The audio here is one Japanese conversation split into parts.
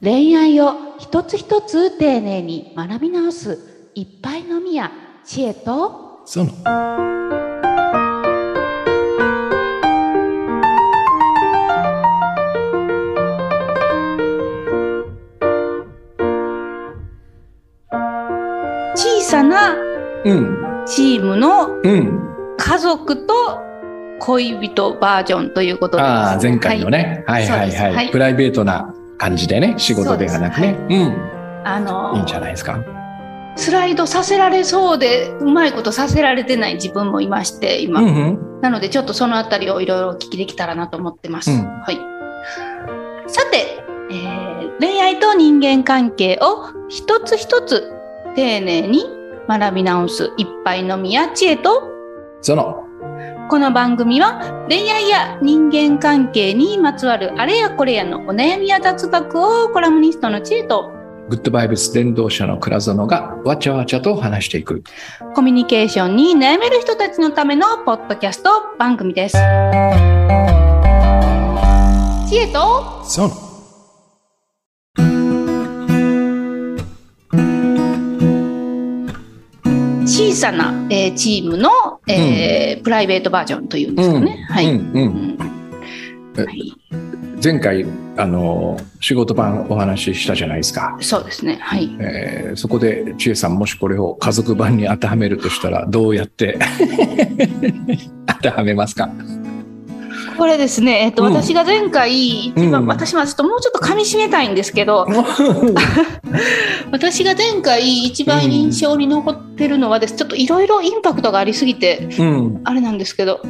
恋愛を一つ一つ丁寧に学び直すいっぱいのみや知恵と。その。小さなうん。チームのうん。家族と恋人バージョンということです。ああ前回のね、はい、はいはい。プライベートな感じでね仕事ではなくね。そううん。あのいいんじゃないですか？スライドさせられそうでうまいことさせられてない自分もいまして今、うんうん。なのでちょっとそのあたりをいろいろお聞きできたらなと思ってます。うん。はい。さて、えー恋愛と人間関係を一つ一つ丁寧に学び直す一杯のみや知恵とそのこの番組は恋愛や人間関係にまつわるあれやこれやのお悩みや雑学をコラムニストの知恵とグッドバイブス伝道者の倉園がわちゃわちゃと話していくコミュニケーションに悩める人たちのためのポッドキャスト番組です。知恵と小さな、えーチームの、えープライベートバージョンというんですかね。はい。うんうんうんえはい前回あの仕事版お話ししたじゃないですか、そうですね。はい。えーそこで千恵さんもしこれを家族版に当てはめるとしたらどうやって 当てはめますか？これですね、えっと、うん。私が前回、一番、うん。私はちょっともうちょっと噛み締めたいんですけど、私が前回一番印象に残ってるのはです、ちょっといろいろインパクトがありすぎて、うん。あれなんですけど、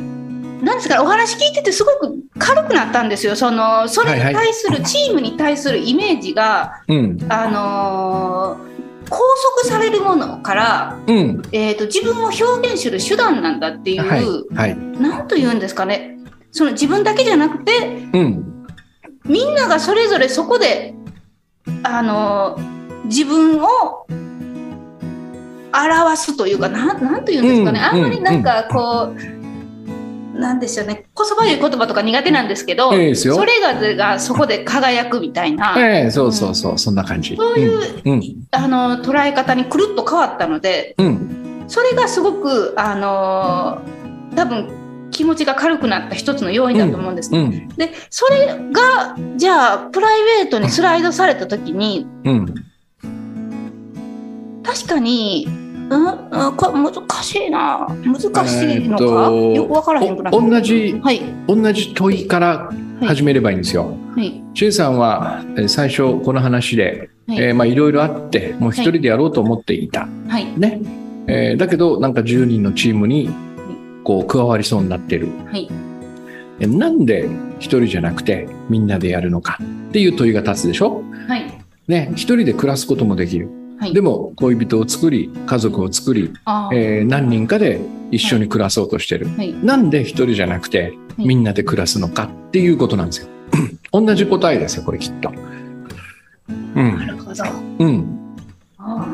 なんですかね、お話聞いててすごく軽くなったんですよ。その、それに対する、チームに対するイメージが、うん。あのー拘束されるものから、うん。えー、と自分を表現する手段なんだっていう、はい。はい。なんと言うんですかねその自分だけじゃなくてうん。みんながそれぞれそこで、あのー自分を表すというかなんなんと言うんですかね、うんあんまりなんかこう、なんでしょうね。こそばゆい言葉とか苦手なんですけど、いいですよ。それががそこで輝くみたいな、ええそうそうそう、そんな感じ。そういう、うん。あの捉え方にくるっと変わったのでうん。それがすごくあの多分気持ちが軽くなった一つの要因だと思うんです。うん。でそれがじゃあプライベートにスライドされた時にうん。確かに、うん、うんこれ難しいな。難しいのか、えーよく分からへんくなってお同じはい。同じ問いから始めればいいんですよ。はい。千恵さんはえー最初この話で、はい。えーまあいろいろあってもう一人でやろうと思っていた、はい。ね、えーだけどなんか10人のチームにこう加わりそうになってる。はい。えなんで一人じゃなくてみんなでやるのかっていう問いが立つでしょ、はい。ね、一人で暮らすこともできる。はい。でも恋人を作り家族を作り、えー何人かで一緒に暮らそうとしてる、はい。なんで一人じゃなくてみんなで暮らすのかっていうことなんですよ。同じ答えですよ、これきっと。う。なんるほど。うん。あ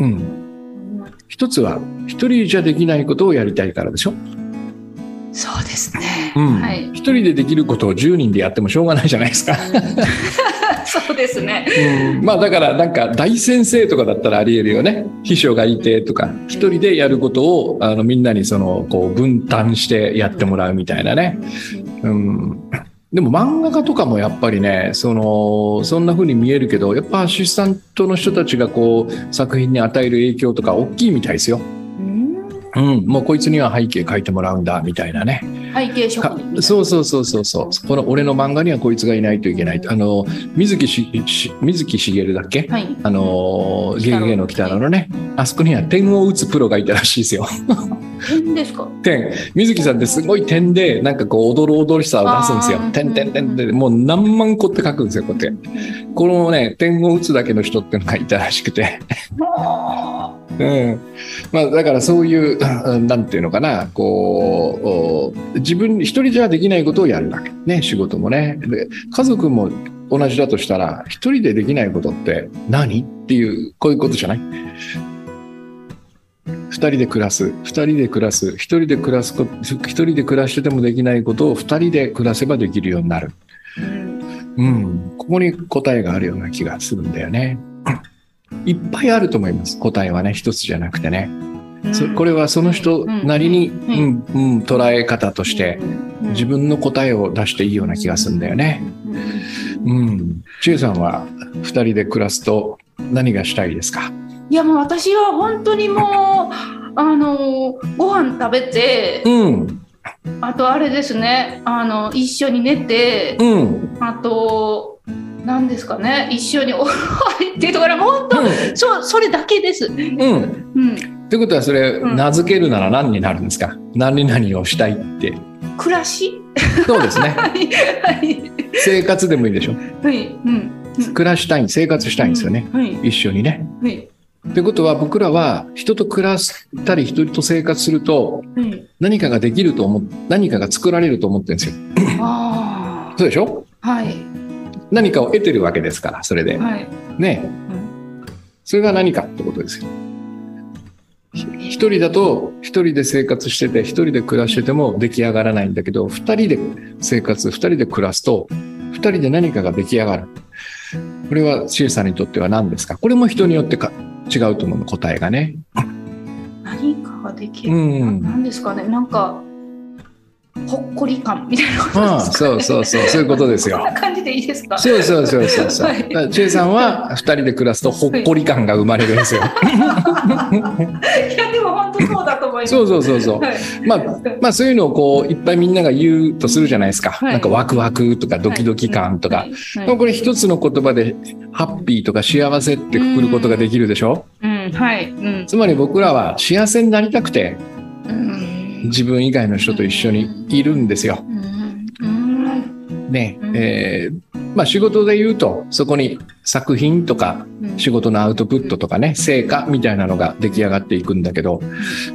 うん。ー一つは、一人じゃできないことをやりたいからでしょ。そうですね、うん。はい一人でできることを10人でやってもしょうがないじゃないですか。そうですね。うんまあだからなんか大先生とかだったらありえるよね。秘書がいてとか、一人でやることをあのみんなにそのこう分担してやってもらうみたいなね。うん。でも漫画家とかもやっぱりね、その、そんな風に見えるけど、やっぱアシスタントの人たちがこう作品に与える影響とか大きいみたいですよ。うんうん。もうこいつには背景書いてもらうんだみたいなね。背景職か人。そうそうそうそうそう。この俺の漫画にはこいつがいないといけない。あの、水木しし水木しげるだっけ？はい。あの、ゲゲゲの鬼太郎のね、あそこには点を打つプロがいたらしいですよ。変ですか？点。水木さんってすごい点で、なんかこう、踊る踊りさを出すんですよ。点点点で、もう何万個って書くんですよ、こうやって。このね、点を打つだけの人っていうのがいたらしくて。あうん。まあ、だからそういう、う んなんていうのかな、こう、お自分一人じゃできないことをやるわけ。ね、仕事もね。で家族も同じだとしたら、一人でできないことって何っていう、こういうことじゃない？二人で暮らす、二人で暮らす、一人で暮らすこ、一人で暮らしててもできないことを二人で暮らせばできるようになる。うん。ここに答えがあるような気がするんだよね。いっぱいあると思います。答えはね、一つじゃなくてね。そこれはその人なりに、うんうん、うん、捉え方として、自分の答えを出していいような気がするんだよね。うん。千恵さんは二人で暮らすと何がしたいですか？いやもう私は本当にもう あのご飯食べてうん。あとあれですねあの一緒に寝てうん。あと何ですかね。一緒にお風呂入ってとかもう本当そそれだけです。うん。うん。ってことはそれ、うん。名付けるなら何になるんですか？何々をしたいって。暮らし？そうですね。はい。はい。生活でもいいでしょ？はい。うん。暮らしたい、生活したいんですよね。はい。一緒にね。はい。ってことは僕らは人と暮らしたり人と生活するとはい。何かができると思っ何かが作られると思ってるんですよ。あそうでしょ？あはい何かを得てるわけですから、それで。はいね。それが何かってことですよ。ひ一人だと、一人で生活してて、一人で暮らしてても出来上がらないんだけど、二人で生活、二人で暮らすと、二人で何かが出来上がる。これは、シエさんにとっては何ですか？これも人によってか違うと思うの、答えがね。何かができうる、ん。なんですかね？なんかほっこり感みたいなことああ、ですか？そうそうそう、そういうことですよこん。な感じでいいですか？そうそうそうそうそう。はいだからチェイさんは二人で暮らすとほっこり感が生まれるんですよ。いやでも本当そうだと思います。そうそうそうそう。はいまあ、まあそういうのをこういっぱいみんなが言うとするじゃないですか。はいなんかワクワクとかドキドキ感とか。はいはいでもこれ一つの言葉でハッピーとか幸せってくくることができるでしょ？うんはいうんつまり僕らは幸せになりたくてうん自分以外の人と一緒にいるんですよ。ねうん。えーまあ仕事で言うとそこに作品とかうん。仕事のアウトプットとかね成果みたいなのが出来上がっていくんだけど、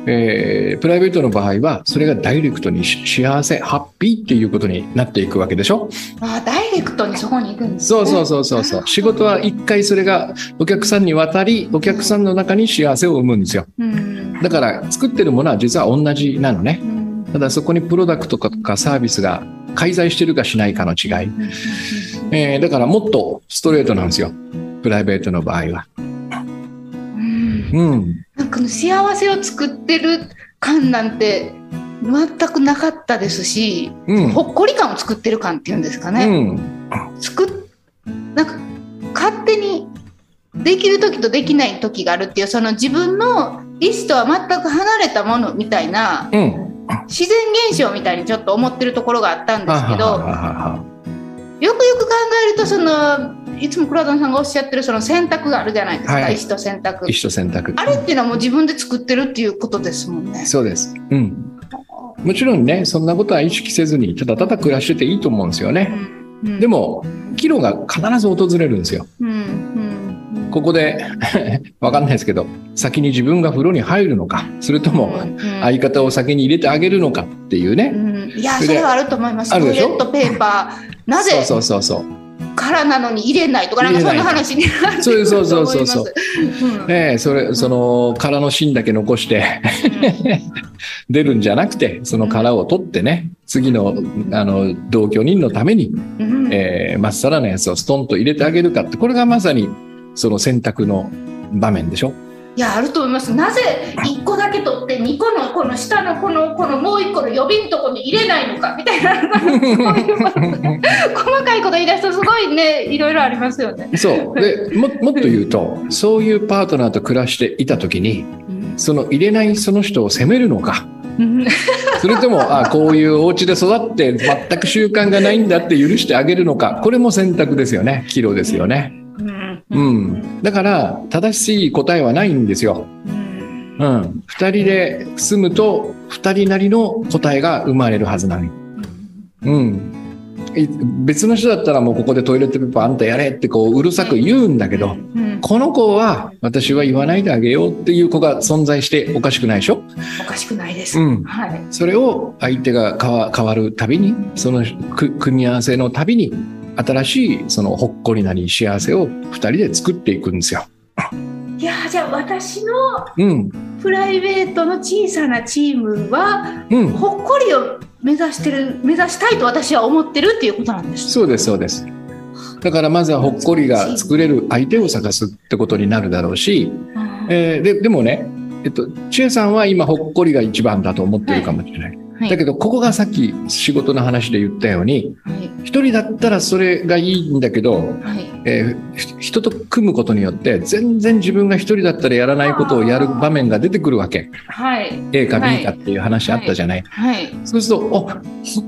えープライベートの場合はそれがダイレクトにし幸せハッピーっていうことになっていくわけでしょ？あダイレクトにそこに行くんですね。そうそうそうそうそう。仕事は一回それがお客さんに渡りお客さんの中に幸せを生むんですよ。うん。だから作ってるものは実は同じなのね。うん。ただそこにプロダクトとかサービスが介在してるかしないかの違い、えーだからもっとストレートなんですよ。プライベートの場合は。うん。うん。なんか幸せを作ってる感なんて全くなかったですし、うん。ほっこり感を作ってる感っていうんですかうね。ん。作っなんか勝手にできる時とできない時があるっていうその自分の意思とは全く離れたものみたいなうん。自然現象みたいにちょっと思ってるところがあったんですけどははははよくよく考えるとそのいつも倉田さんがおっしゃってるその選択があるじゃないですか、はい意思と選択一緒選択あれっていうのはもう自分で作ってるっていうことですもんね。そうです。うん。もちろんね、そんなことは意識せずに、ただただ暮らしてていいと思うんですよね。うんで、も、岐路が必ず訪れるんですよ。うんうんここで、わかんないですけど、先に自分が風呂に入るのか、それともうん相方を先に入れてあげるのかっていううね。ん。いやそれでそれはあると思います。トイレットペーパーなぜそうそうそうそう。からなのに入れないとかなんかそんな話になると思います。そうそうそうそうう。ん。ねえそれ、その殻の芯だけ残して 出るんじゃなくて、その殻を取ってね、次の、あの、同居人のためにうん。えーまっさらなやつをストンと入れてあげるかって、これがまさにその選択の場面でしょ？いやあると思います。なぜ一個だけ取って二個のこの下のこのこのもう一個の予備のとこに入れないのかみたいな細かいこと言い出すとすごいねいろいろありますよね。そう。で、ももっと言うと、そういうパートナーと暮らしていたときに、その入れないその人を責めるのか、うんそれとも、あこういうお家で育って全く習慣がないんだって許してあげるのか、これも選択ですよね。岐路ですよね。うんうん。だから、正しい答えはないんですよ。うんうん。二人で住むと、二人なりの答えが生まれるはずなのに。うん。い別の人だったらもうここでトイレットペーパーあんたやれってこううるさく言うんだけど、うんこの子は私は言わないであげようっていう子が存在しておかしくないでしょ？おかしくないです。うん。はい。それを相手が変わるたびに、そのく組み合わせのたびに、新しいそのほっこりなり幸せを二人で作っていくんですよ。いやじゃあ私のうん。プライベートの小さなチームはうん。ほっこりを目指してる目指したいと私は思ってるっていうことなんです。そうです、そうです。だからまずはほっこりが作れる相手を探すってことになるだろうし、えーででもね、えっと、千恵さんは今ほっこりが一番だと思ってるかもしれない。はいだけどここがさっき仕事の話で言ったようにはい一人だったらそれがいいんだけど、はいえーひ人と組むことによって全然自分が一人だったらやらないことをやる場面が出てくるわけ。はい。A かはい B かっていう話あったじゃない。はい。そうすると、おほっ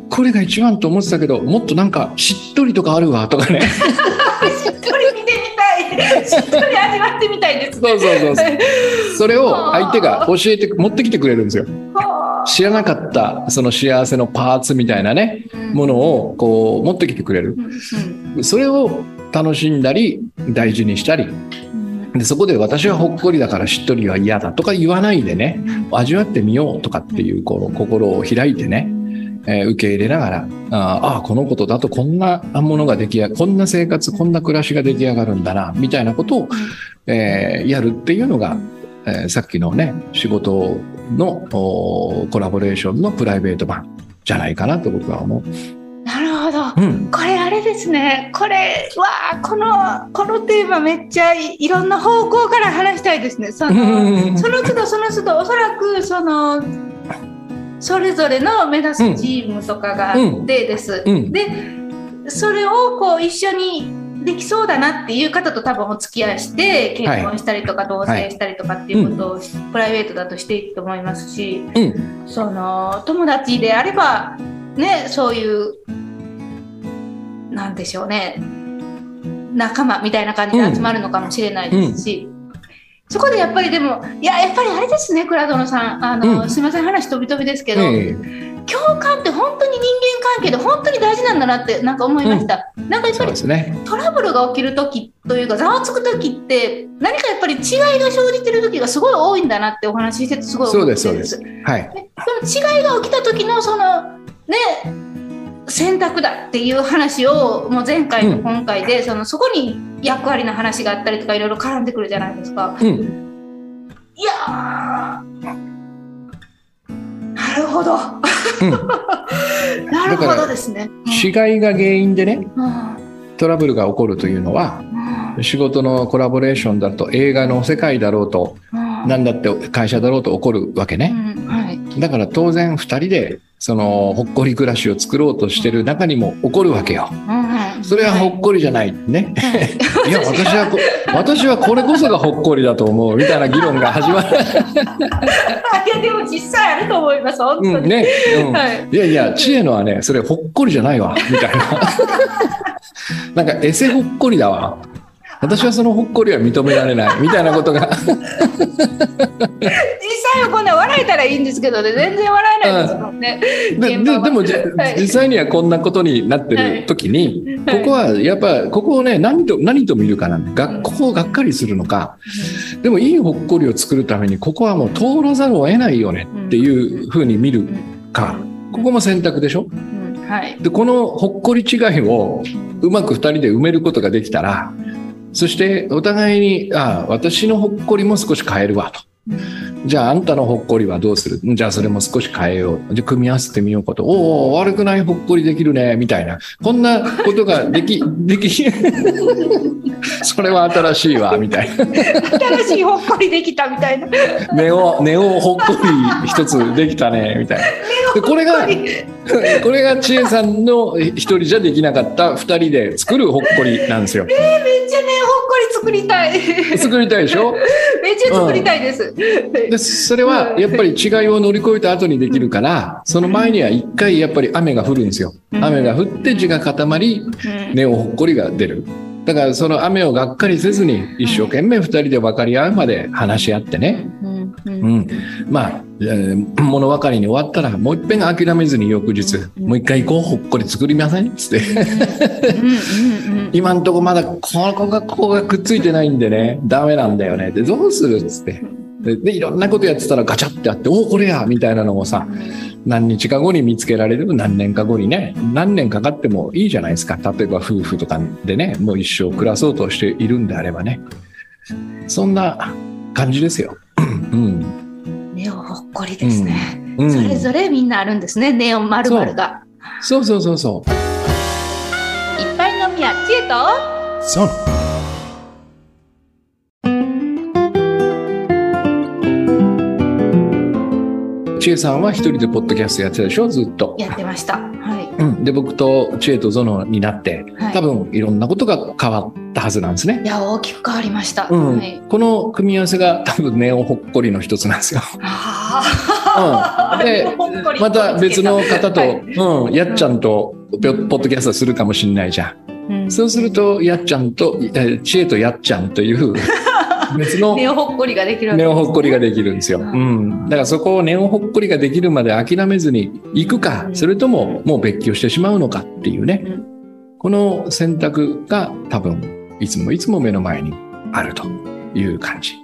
こりが一番と思ってたけど、もっとなんかしっとりとかあるわとかね。しっとり見てみたい。しっとり味わってみたいです。そうそうそうそう。それを相手が教えて、持ってきてくれるんですよ。は知らなかったその幸せのパーツみたいなね、あものをこう持ってきてくれる。うんそれを楽しんだり、大事にしたり。うん。でそこで私はほっこりだからしっとりは嫌だとか言わないでね、味わってみようとかっていうこの心を開いてね、えー受け入れながら、あーあー、このことだとこんなものが出来上がこんな生活、こんな暮らしが出来上がるんだな、みたいなことを、えーやるっていうのが、えーさっきのね、仕事のおーコラボレーションのプライベート版じゃないかなと僕は思なるほど。う。うん。これあれですね。これはこのこのテーマめっちゃいいろんな方向から話したいですね。そのその都度その都度おそらくそのそれぞれの目指すチームとかがあってです。うん。でそれをこう一緒にできそうだなっていう方と多分お付き合いして結婚したりとか同棲したりとかっていうことをプライベートだとしていくと思いますし、うん。その友達であればねそういうなんでしょうね仲間みたいな感じで集まるのかもしれないですし、そこでやっぱりでもいややっぱりあれですね倉殿さん。あの、うん。すみません話飛び飛びですけど、え共感って本当に人間関係で本当に大事なんだなってなんか思いました、なんかやえそうっぱりですね。トラブルが起きる時というかざわつく時って何かやっぱり違いが生じてる時がすごい多いんだなってお話ししててすごい思ってそうですそうです。はい。でその違いが起きた時のそのね選択だっていう話をもう前回と今回で、そのそこに役割の話があったりとかいろいろ絡んでくるじゃないですか。うん。いやーなるほど。うん。なるほどですね。違いが原因でね、うんトラブルが起こるというのは、うん仕事のコラボレーションだと映画の世界だろうと、うん何だって会社だろうと起こるわけね。うんはいだから当然二人で、その、ほっこり暮らしを作ろうとしてる中にも起こるわけよ。うんそれはほっこりじゃない。ね。いや、私はこ、私はこれこそがほっこりだと思う。みたいな議論が始まる。いやでも実際あると思います本当に。うん、ね。うんはい。いやいや、知恵のはね、それほっこりじゃないわ。みたいな。なんか、エセほっこりだわ。私はそのほっこりは認められない。みたいなことが。実際はこんな笑えたらいいんですけどね全然笑えないですもんね。でででもじはい。実際にはこんなことになってる時に、はい。ここはやっぱここをね何と何と見るかなんでがここをがっかりするのかでもいいほっこりを作るためにここはもう通らざるを得ないよねっていうふうに見るか。ここも選択でしょ？うん。はい。でこのほっこり違いをうまく2人で埋めることができたらそしてお互いにああ私のほっこりも少し変えるわと。じゃああんたのほっこりはどうする？じゃあそれも少し変えよう。じゃあ組み合わせてみようかと。おお、悪くないほっこりできるね、みたいな。こんなことができ、でき、それは新しいわ、みたいな。新しいほっこりできたみたいな。ネオ、ネオほっこり一つできたね、みたいな。でこれが、これが千恵さんの一人じゃできなかった二人で作るほっこりなんですよ。めっちゃねほっこり作りたい。作りたいでしょ？めっちゃ作りたいです。でそれはやっぱり違いを乗り越えた後にできるから、その前には一回やっぱり雨が降るんですよ。うん雨が降って地が固まり、うん根をほっこりが出る。だからその雨をがっかりせずに一生懸命二人で分かり合うまで話し合ってね。うんううんん。まあ、えー物分かりに終わったらもういっぺん諦めずに翌日、もう一回行こう、ほっこり作りませんつって。今んとこまだここがここがくっついてないんでね、ダメなんだよね。で、どうする？っつって。で、でいろんなことやってたらガチャってあって、おお、これやみたいなのをさ、何日か後に見つけられる？何年か後にね、何年かかってもいいじゃないですか。例えば夫婦とかでね、もう一生暮らそうとしているんであればね。そんな感じですよ。こりですね。うん、それぞれみんなあるんですね。ネオまるまるが。そうそうそうそいっぱい飲みや知恵イとそう千恵さんは一人でポッドキャストやってたでしょ？ずっと。やってました。はうん、で僕と知恵とゾノになってい。はい、多分いろんなことが変わったはずなんですねい。や大きく変わりました。うんはい。この組み合わせが 多分ネオほっこりの一つなんですよ。ああ、でまた別の方と、はいうん、やっちゃんとポッドキャストするかもしれないじゃん。うんそうするとやっちゃんと、えー知恵とやっちゃんという 別のネオほっこりができるわけネオほっこりができるんですよ。ううん。だからそこをネオほっこりができるまで諦めずに行くかう、んそれとももう別居してしまうのかっていうね。うんこの選択が多分いつもいつも目の前にあるという感じ。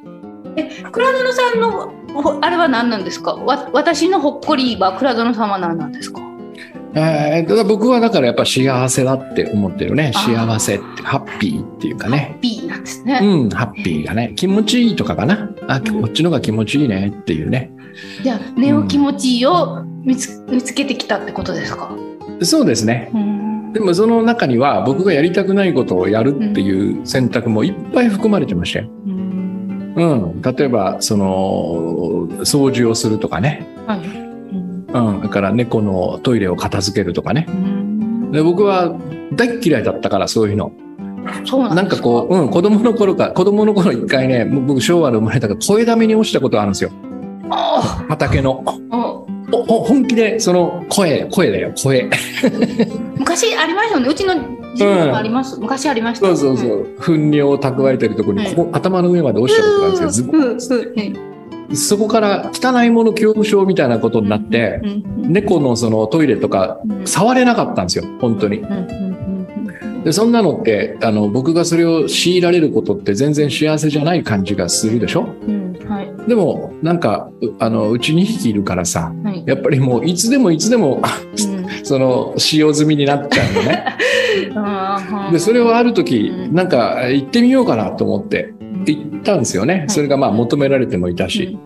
え、倉園さんのほあれは何なんですか？わ、私のほっこりは倉園さんは何なんですか？えー、僕はだからやっぱ幸せだって思ってるね。幸せって、ハッピーっていうかね。B なんですね。うん、ハッピーがね。気持ちいいとかかな。あ、うんこっちのが気持ちいいねっていうね。じゃあネオ気持ちいいを見つ見つけてきたってことですか？そうですね。うんでもその中には僕がやりたくないことをやるっていう選択もいっぱい含まれてましたよ。うんうん。例えば、その、掃除をするとかね。はい。うんうん。だから猫のトイレを片付けるとかね。うんで僕は大っ嫌いだったからそういうの。そうなんなんかこう、うん、子供の頃か、子供の頃一回ね、僕昭和で生まれたから声だめに落ちたことあるんですよ。畑の。あ、おお本気で、その声、声だよ、声。昔ありましたよね。うちの自分もあります。昔ありました。そうそうそう。糞尿を蓄えてるところに、ここ、頭の上まで落ちたことがあるんですよ。うんそこから汚いもの恐怖症みたいなことになって、うんうん猫のそのトイレとかうん触れなかったんですよ、本当に。うんうんで、そんなのって、あの、僕がそれを強いられることって全然幸せじゃない感じがするでしょ？うんうんはいでも、なんか、うあの、うち2匹いるからさ、はい。やっぱりもういつでもいつでも、その、使用済みになっちゃうのね。で、それをある時う、んなんか、行ってみようかなと思って、行ったんですよね。いそれがまあ求められてもいたし。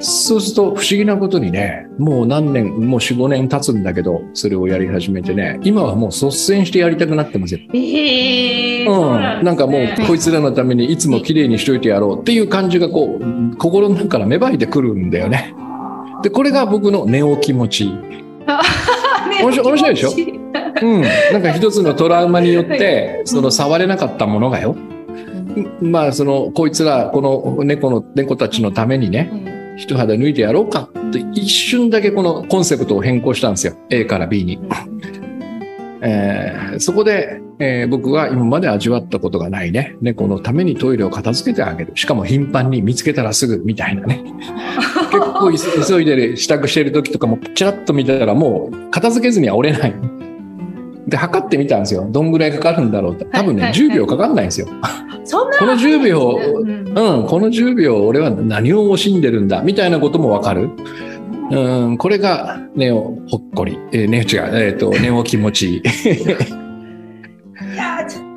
そうすると不思議なことにね、もう何年、もう4、5年経つんだけど、それをやり始めてね、今はもう率先してやりたくなってますよ。ええうん。なんかもう、こいつらのためにいつも綺麗にしといてやろうっていう感じがこう、心の中から芽生えてくるんだよね。で、これが僕のネオ気持ち。面白い面白いでしょ？うん。なんか一つのトラウマによって、その触れなかったものがよ。まあ、その、こいつら、この猫の、猫たちのためにね、一肌脱いでやろうかって一瞬だけこのコンセプトを変更したんですよ。A から B に。えーそこで、えー僕は今まで味わったことがないね。猫のためにトイレを片付けてあげる。しかも頻繁に見つけたらすぐみたいなね。結構急いで支度してる時とかもチラッと見たらもう片付けずには折れない。で、測ってみたんですよ。どんぐらいかかるんだろうって。多分ね、はいはいはい10秒かかんないんですよ。この10秒、うんうん、この10秒俺は何を惜しんでるんだ？みたいなこともわかる。うん、これがネオほっこり。えー、ネオ違う、えっ、と、ネオ気持ちいい。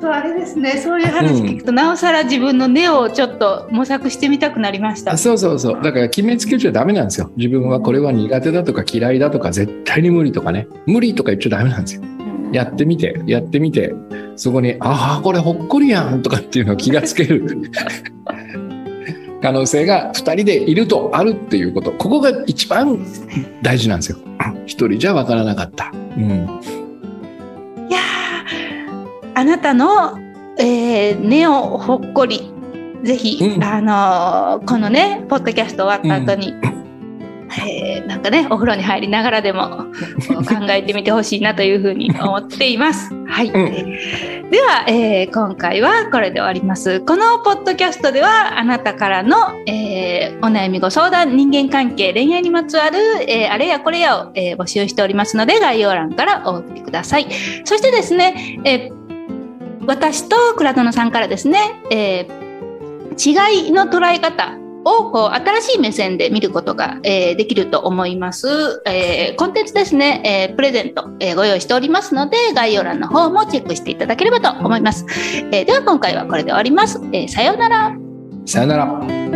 とあれですねそういう話聞くと、なおさら自分の根をちょっと模索してみたくなりました。そうそうそう。だから決めつけちゃダメなんですよ。自分はこれは苦手だとか嫌いだとか絶対に無理とかね。無理とか言っちゃダメなんですよ。うんやってみて、やってみて、そこに、ああ、これほっこりやんとかっていうのを気がつける。可能性が2人でいるとあるっていうこと。ここが一番大事なんですよ。一人じゃわからなかった。うん。あなたの、えー、根をほっこりぜひ、うんあのーこのねポッドキャスト終わった後に、えーなんかねお風呂に入りながらでも 考えてみてほしいなというふうに思っています。はい、んでは、えー今回はこれで終わります。このポッドキャストではあなたからの、えーお悩みご相談人間関係恋愛にまつわる、えーあれやこれやを、えー募集しておりますので概要欄からお送りください。そしてですね、えー私と倉殿さんからですね、えー違いの捉え方をこう新しい目線で見ることが、えーできると思います、えーコンテンツですね、えープレゼント、えご用意しておりますので概要欄の方もチェックしていただければと思います、えでは今回はこれで終わります、えさようなら。さよなら。